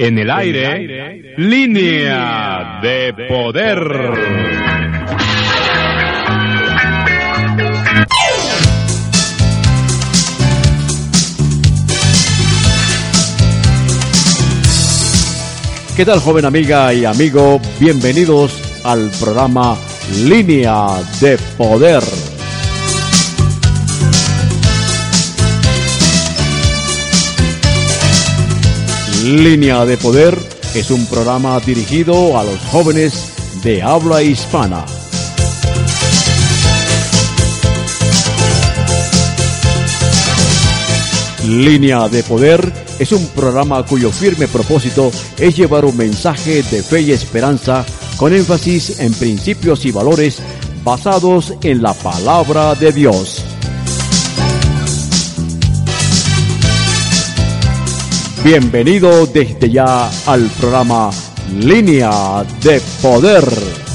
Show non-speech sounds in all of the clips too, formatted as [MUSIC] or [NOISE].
En el aire, línea de poder. ¿Qué tal joven amiga y amigo? Bienvenidos al programa Línea de Poder. Línea de Poder es un programa dirigido a los jóvenes de habla hispana. Línea de Poder es un programa cuyo firme propósito es llevar un mensaje de fe y esperanza con énfasis en principios y valores basados en la palabra de Dios. Bienvenido desde ya al programa Línea de Poder.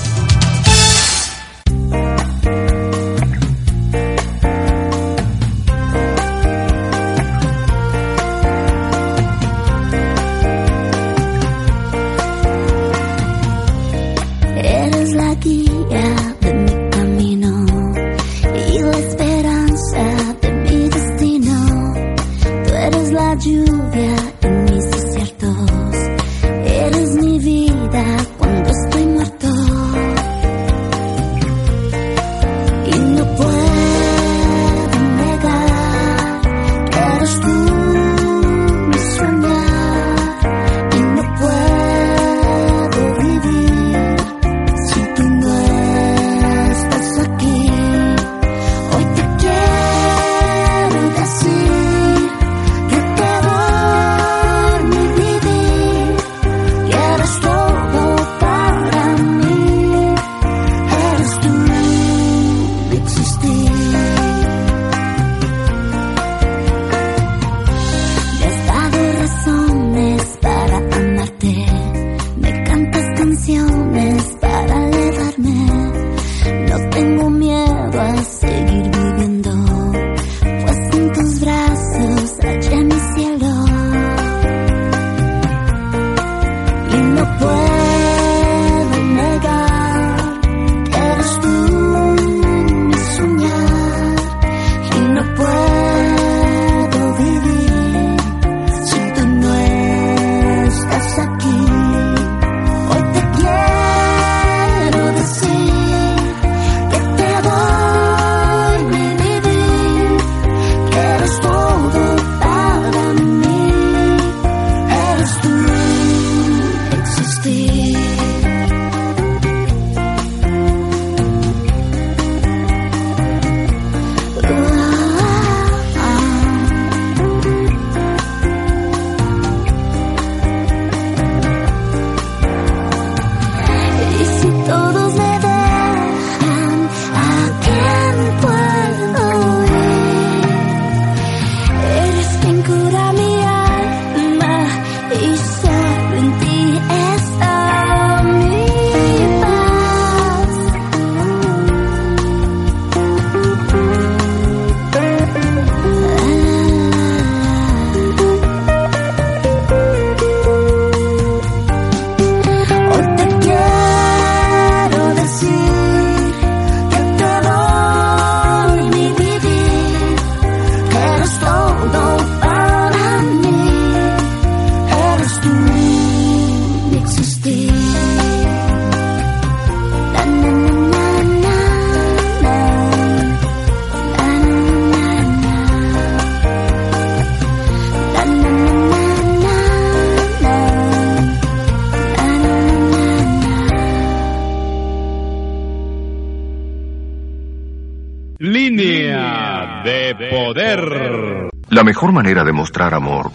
De poder. La mejor manera de mostrar amor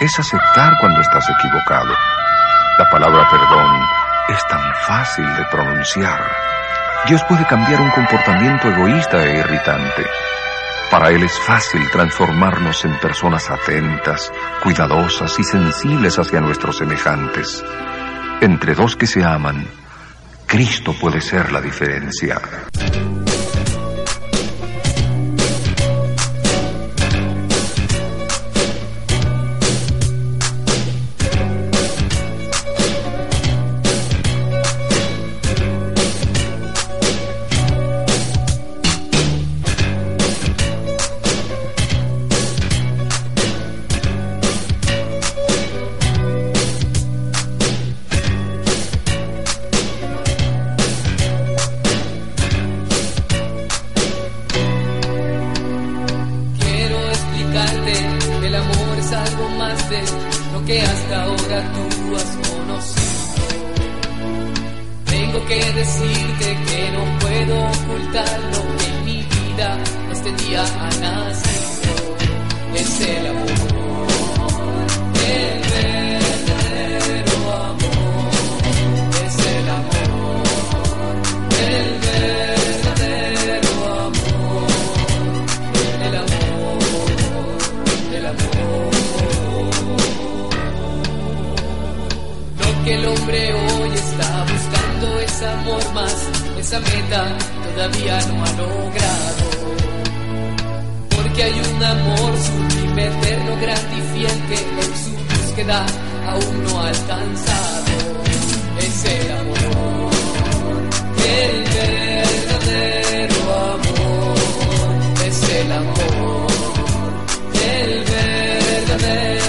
es aceptar cuando estás equivocado. La palabra perdón es tan fácil de pronunciar. Dios puede cambiar un comportamiento egoísta e irritante. Para Él es fácil transformarnos en personas atentas, cuidadosas y sensibles hacia nuestros semejantes. Entre dos que se aman, Cristo puede ser la diferencia. Hay un amor sublime, eterno, que en su búsqueda aún no alcanzado. Es el amor, el verdadero amor. Es el amor, el verdadero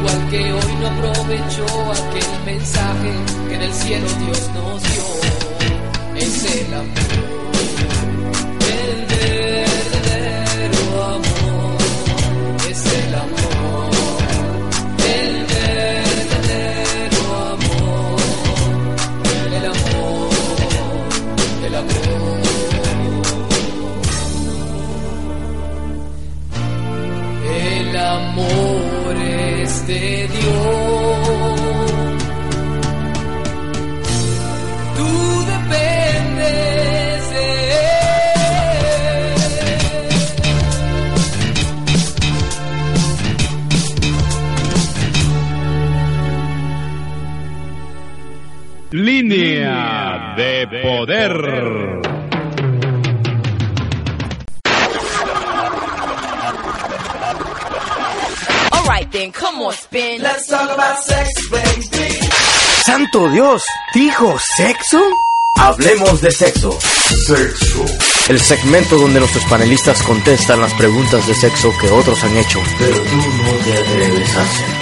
igual que hoy, no aprovechó aquel mensaje que del cielo Dios nos dio. Es el amor, es de Dios. Tú dependes de Él. Línea de poder. Come on, spin. Let's ¡Santo Dios! ¿Dijo sexo? Hablemos de sexo. Sexo. El segmento donde nuestros panelistas contestan las preguntas de sexo que otros han hecho, pero tú no te atreves a hacer.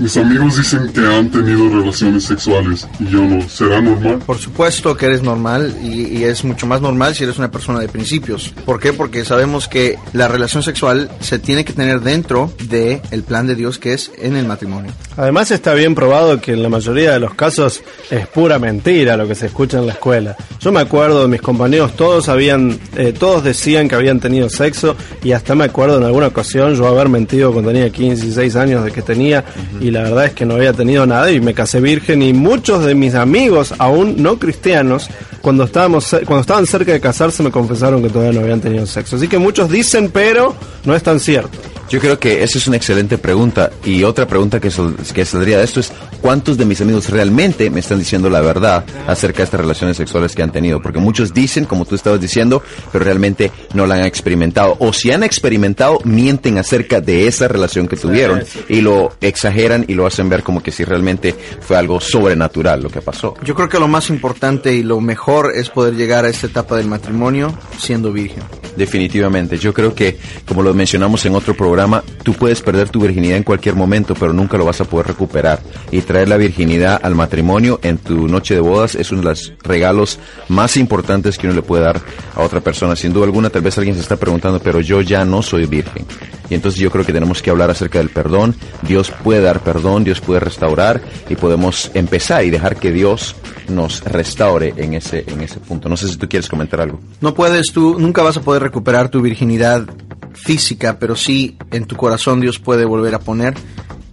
Mis amigos dicen que han tenido relaciones sexuales y yo no. ¿Será normal? Por supuesto que eres normal y, y es mucho más normal si eres una persona de principios. ¿Por qué? Porque sabemos que la relación sexual se tiene que tener dentro del el plan de Dios que es en el matrimonio. Además está bien probado que en la mayoría de los casos es pura mentira lo que se escucha en la escuela. Yo me acuerdo de mis compañeros, todos habían, eh, todos decían que habían tenido sexo y hasta me acuerdo en alguna ocasión yo haber mentido cuando tenía 15 y 16 años de que tenía y la verdad es que no había tenido nada y me casé virgen y muchos de mis amigos, aún no cristianos, cuando estábamos cuando estaban cerca de casarse me confesaron que todavía no habían tenido sexo. Así que muchos dicen, pero no es tan cierto. Yo creo que esa es una excelente pregunta. Y otra pregunta que, sal- que saldría de esto es, ¿cuántos de mis amigos realmente me están diciendo la verdad acerca de estas relaciones sexuales que han tenido? Porque muchos dicen, como tú estabas diciendo, pero realmente no la han experimentado. O si han experimentado, mienten acerca de esa relación que tuvieron y lo exageran y lo hacen ver como que si realmente fue algo sobrenatural lo que pasó. Yo creo que lo más importante y lo mejor es poder llegar a esta etapa del matrimonio siendo virgen. Definitivamente. Yo creo que, como lo mencionamos en otro programa, tú puedes perder tu virginidad en cualquier momento, pero nunca lo vas a poder recuperar. Y traer la virginidad al matrimonio en tu noche de bodas es uno de los regalos más importantes que uno le puede dar a otra persona. Sin duda alguna, tal vez alguien se está preguntando, pero yo ya no soy virgen. Y entonces yo creo que tenemos que hablar acerca del perdón. Dios puede dar perdón, Dios puede restaurar y podemos empezar y dejar que Dios nos restaure en ese, en ese punto. No sé si tú quieres comentar algo. No puedes tú, nunca vas a poder recuperar tu virginidad física, pero sí en tu corazón Dios puede volver a poner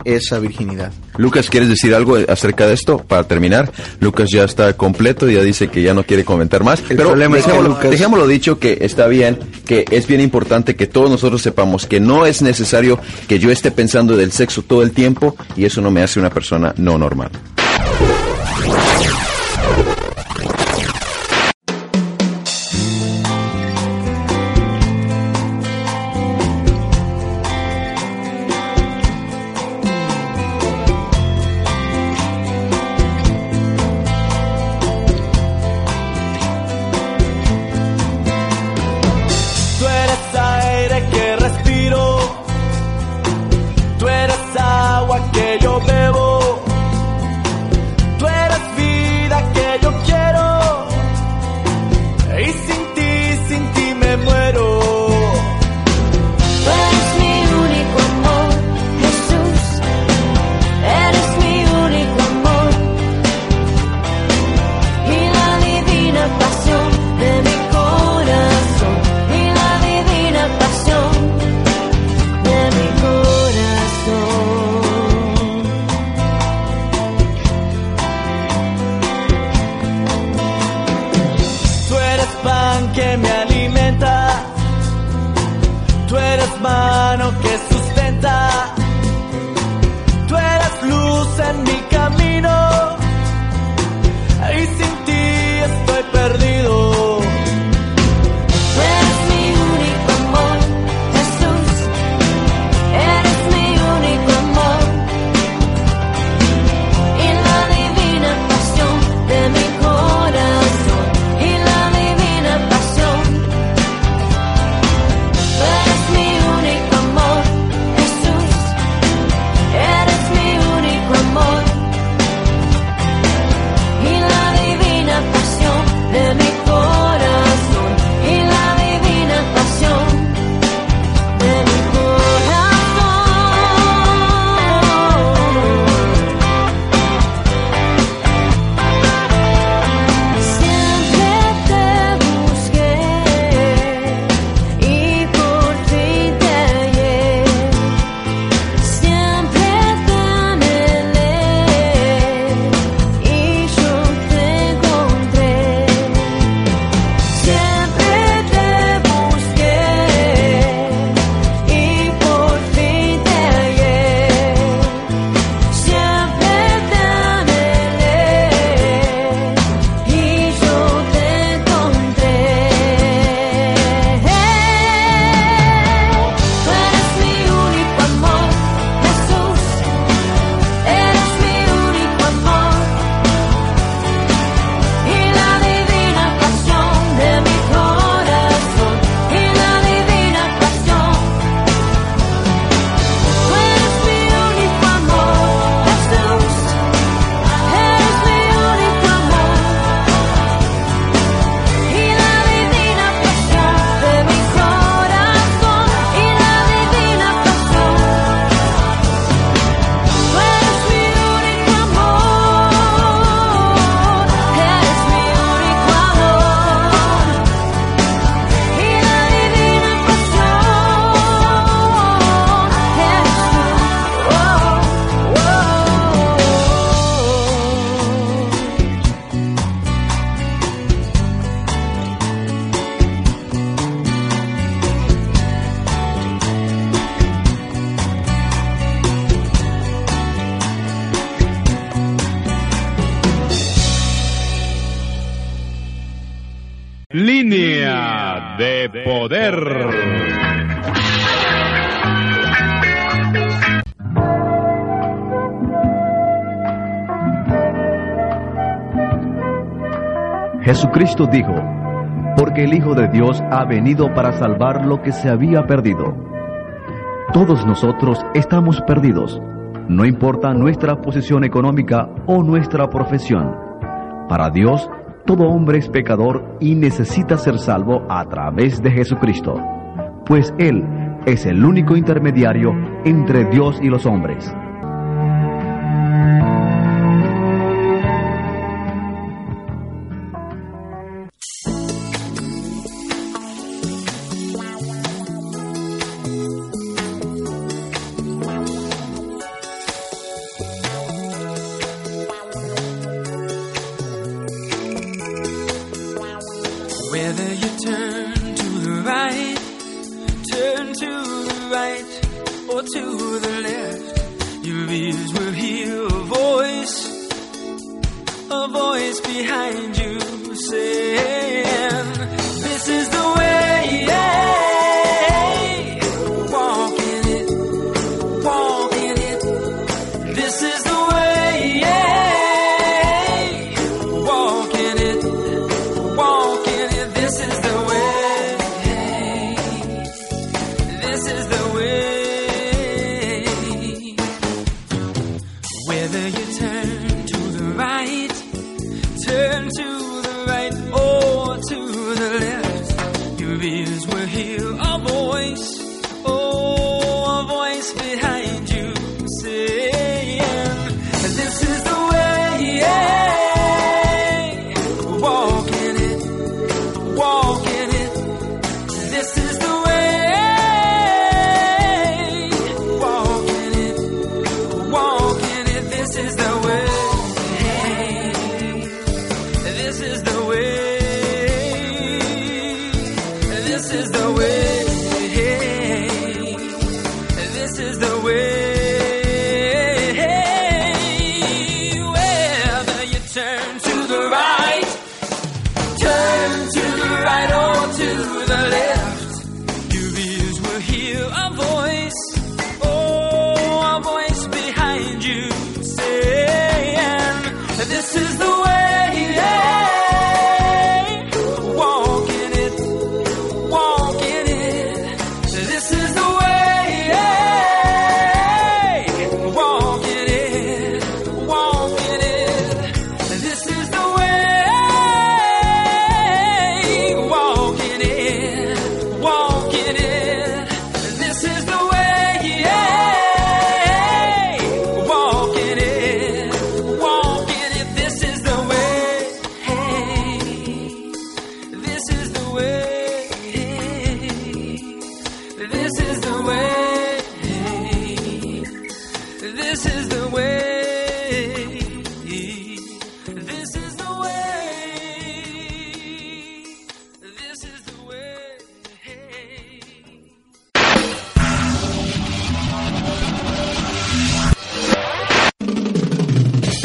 esa virginidad. Lucas, ¿quieres decir algo acerca de esto para terminar? Lucas ya está completo, ya dice que ya no quiere comentar más. El pero problema es que dejémoslo, Lucas- dejémoslo dicho que está bien, que es bien importante que todos nosotros sepamos que no es necesario que yo esté pensando del sexo todo el tiempo y eso no me hace una persona no normal. Que De poder. Jesucristo dijo, porque el Hijo de Dios ha venido para salvar lo que se había perdido. Todos nosotros estamos perdidos, no importa nuestra posición económica o nuestra profesión. Para Dios, todo hombre es pecador y necesita ser salvo a través de Jesucristo, pues Él es el único intermediario entre Dios y los hombres. Turn to the right or to the left, your ears will hear a voice,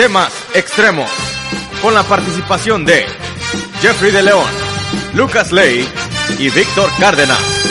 Temas extremos. Con la participación de Jeffrey de León, Lucas Ley y Víctor Cárdenas.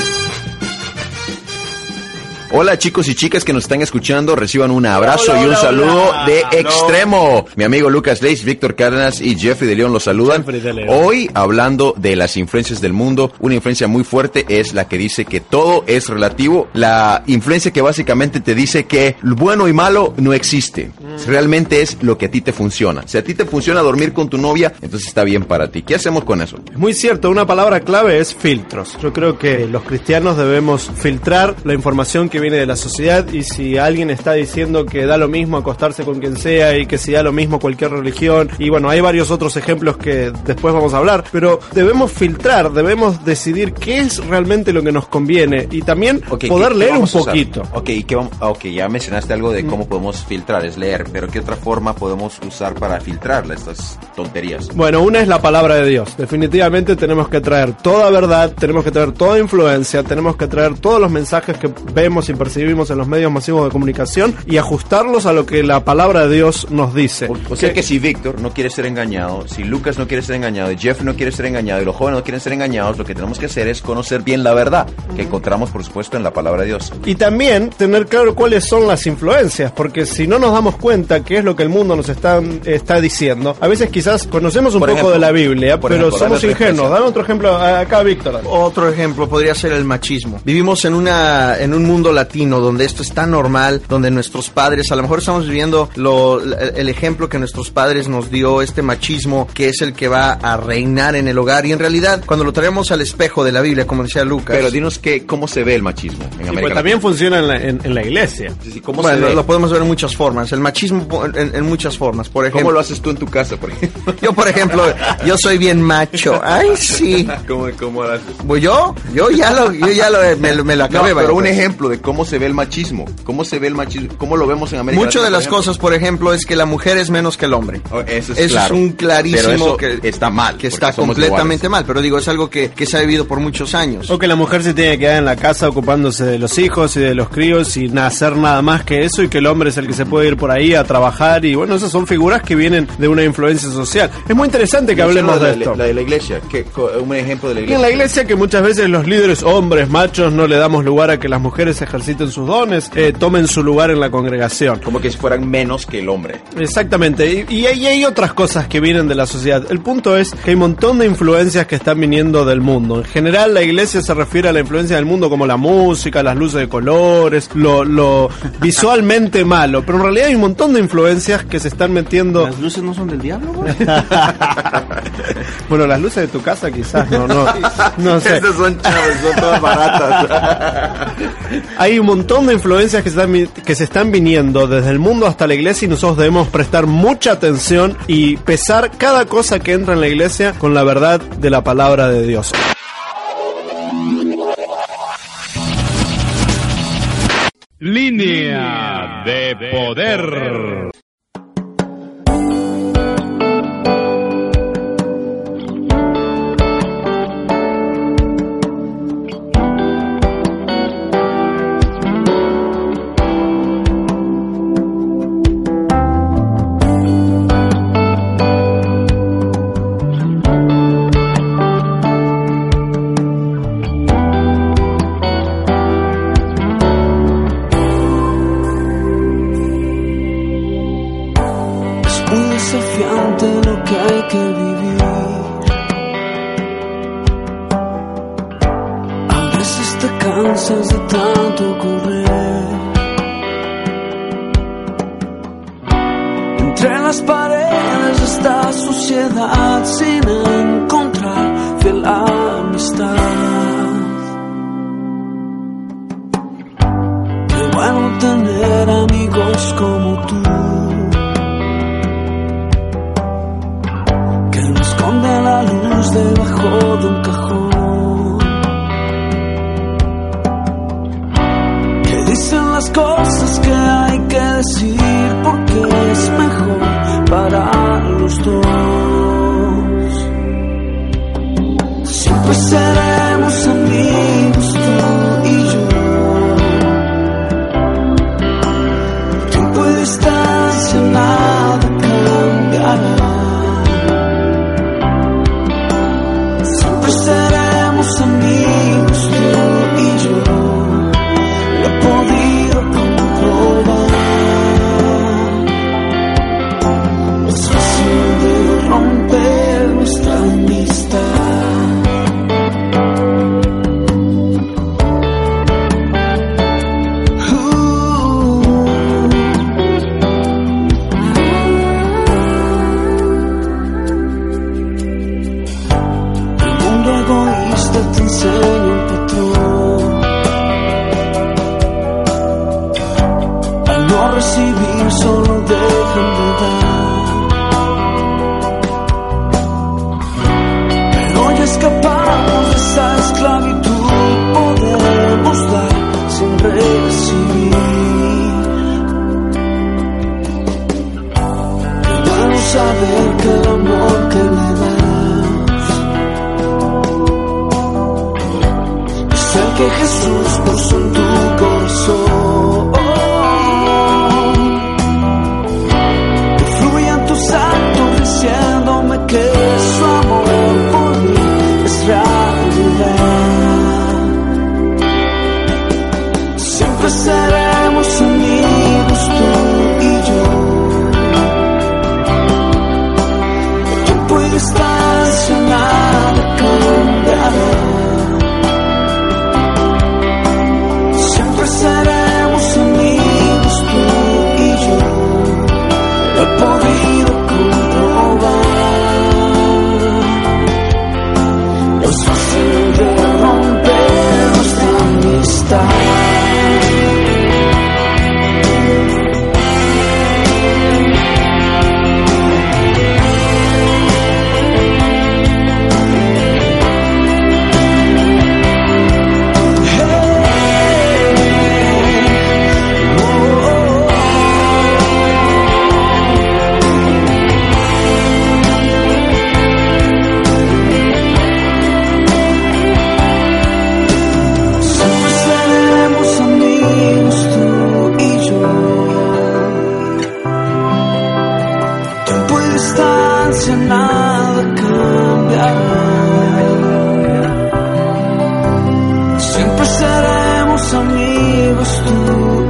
Hola chicos y chicas que nos están escuchando, reciban un abrazo Hola, y un hola, saludo hola. de extremo. Mi amigo Lucas Leis, Víctor Cárdenas y Jeffrey de León los saludan. Hoy hablando de las influencias del mundo, una influencia muy fuerte es la que dice que todo es relativo. La influencia que básicamente te dice que lo bueno y malo no existe. Realmente es lo que a ti te funciona. Si a ti te funciona dormir con tu novia, entonces está bien para ti. ¿Qué hacemos con eso? Es muy cierto, una palabra clave es filtros. Yo creo que los cristianos debemos filtrar la información que viene de la sociedad y si alguien está diciendo que da lo mismo acostarse con quien sea y que si da lo mismo cualquier religión y bueno, hay varios otros ejemplos que después vamos a hablar, pero debemos filtrar, debemos decidir qué es realmente lo que nos conviene y también Ok, poder ¿qué- qué leer un poquito. Ok, ¿qué vamos- ah, ok, ya mencionaste algo de cómo podemos filtrar, es leer, pero ¿qué otra forma podemos usar para filtrar estas tonterías? Bueno, una es la palabra de Dios. Definitivamente tenemos que traer toda verdad, tenemos que traer toda influencia, tenemos que traer todos los mensajes que vemos y y percibimos en los medios masivos de comunicación y ajustarlos a lo que la palabra de Dios nos dice. O sea que si Víctor no quiere ser engañado, si Lucas no quiere ser engañado, y Jeff no quiere ser engañado y los jóvenes no quieren ser engañados, lo que tenemos que hacer es conocer bien la verdad que encontramos, por supuesto, en la palabra de Dios. Y también tener claro cuáles son las influencias, porque si no nos damos cuenta qué es lo que el mundo nos está, está diciendo, a veces quizás conocemos un Por poco ejemplo, de la Biblia, pero ejemplo, somos ingenuos. Dame otro ejemplo acá, Víctor. Otro ejemplo podría ser el machismo. Vivimos en una en un mundo latino donde esto es tan normal, donde nuestros padres, a lo mejor estamos viviendo lo, el, ejemplo que nuestros padres nos dio, este machismo que es el que va a reinar en el hogar y en realidad cuando lo traemos al espejo de la Biblia, como decía Lucas. Pero dinos que, cómo se ve el machismo en América pues también funciona en la, en- en la iglesia. ¿Cómo bueno, se ve? lo podemos ver en muchas formas. El machismo en, en muchas formas. Por ejemplo, ¿Cómo lo haces tú en tu casa, por ejemplo? Yo, por ejemplo, yo soy bien macho. Ay, sí. ¿Cómo, cómo lo haces? Pues yo, yo ya lo, yo ya lo, me, lo- me lo No, acabé. vaya, pero un pues. ejemplo de cómo se ve el machismo. ¿Cómo se ve el machismo? ¿Cómo lo vemos en América Mucho de las por cosas, por ejemplo, es que la mujer es menos que el hombre. Oh, Eso es, Eso claro. es un clarísimo Pero eso que está mal. que está completamente iguales. mal. Pero digo, es algo que, que se ha vivido por muchos años. O que la mujer se tiene que quedar en la casa ocupándose de los hijos y de los críos sin hacer nada más que eso y que el hombre es el que se puede ir por ahí a trabajar y bueno, esas son figuras que vienen de una influencia social. Es muy interesante que hablemos la, de esto. La, de la iglesia. ¿Qué, co- un ejemplo de la Y iglesia. en la iglesia que muchas veces los líderes hombres, machos, no le damos lugar a que las mujeres ejerciten sus dones, eh, tomen su lugar en la congregación. Como que si fueran menos que el hombre. Exactamente, y, y hay, y hay otras cosas que vienen de la sociedad. El punto es que hay un montón de influencias que están viniendo del mundo. En general, la iglesia se refiere a la influencia del mundo como la música, las luces de colores, lo, lo visualmente malo. Pero en realidad hay un montón de influencias que se están metiendo. ¿Las luces no son del diablo? güey? [LAUGHS] bueno, las luces de tu casa quizás no, no, no [LAUGHS] sé. Estas son chavas, son todas baratas. Hay un montón de influencias que se, están, que se están viniendo desde el mundo hasta la iglesia y nosotros debemos prestar mucha atención y pesar cada cosa que entra en la iglesia con la verdad de la palabra de Dios. Línea de poder. Tanto correr. Entre las paredes de esta sociedad sin encontrar fiel amistad. Qué bueno tener amigos como tú. que no esconde la luz debajo de un cajón. Las cosas que hay que decir porque es mejor para los dos. Siempre seremos amigos to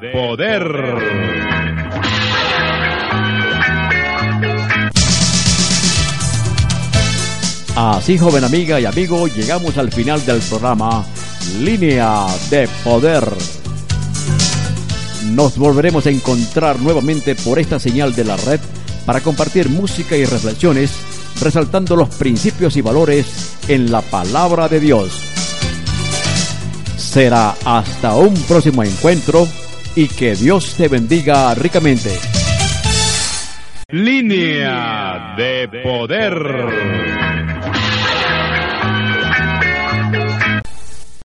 de poder. Así, joven amiga y amigo, llegamos al final del programa Línea de Poder. Nos volveremos a encontrar nuevamente por esta señal de la red para compartir música y reflexiones, resaltando los principios y valores en la palabra de Dios. Será hasta un próximo encuentro y que Dios te bendiga ricamente. Línea de poder.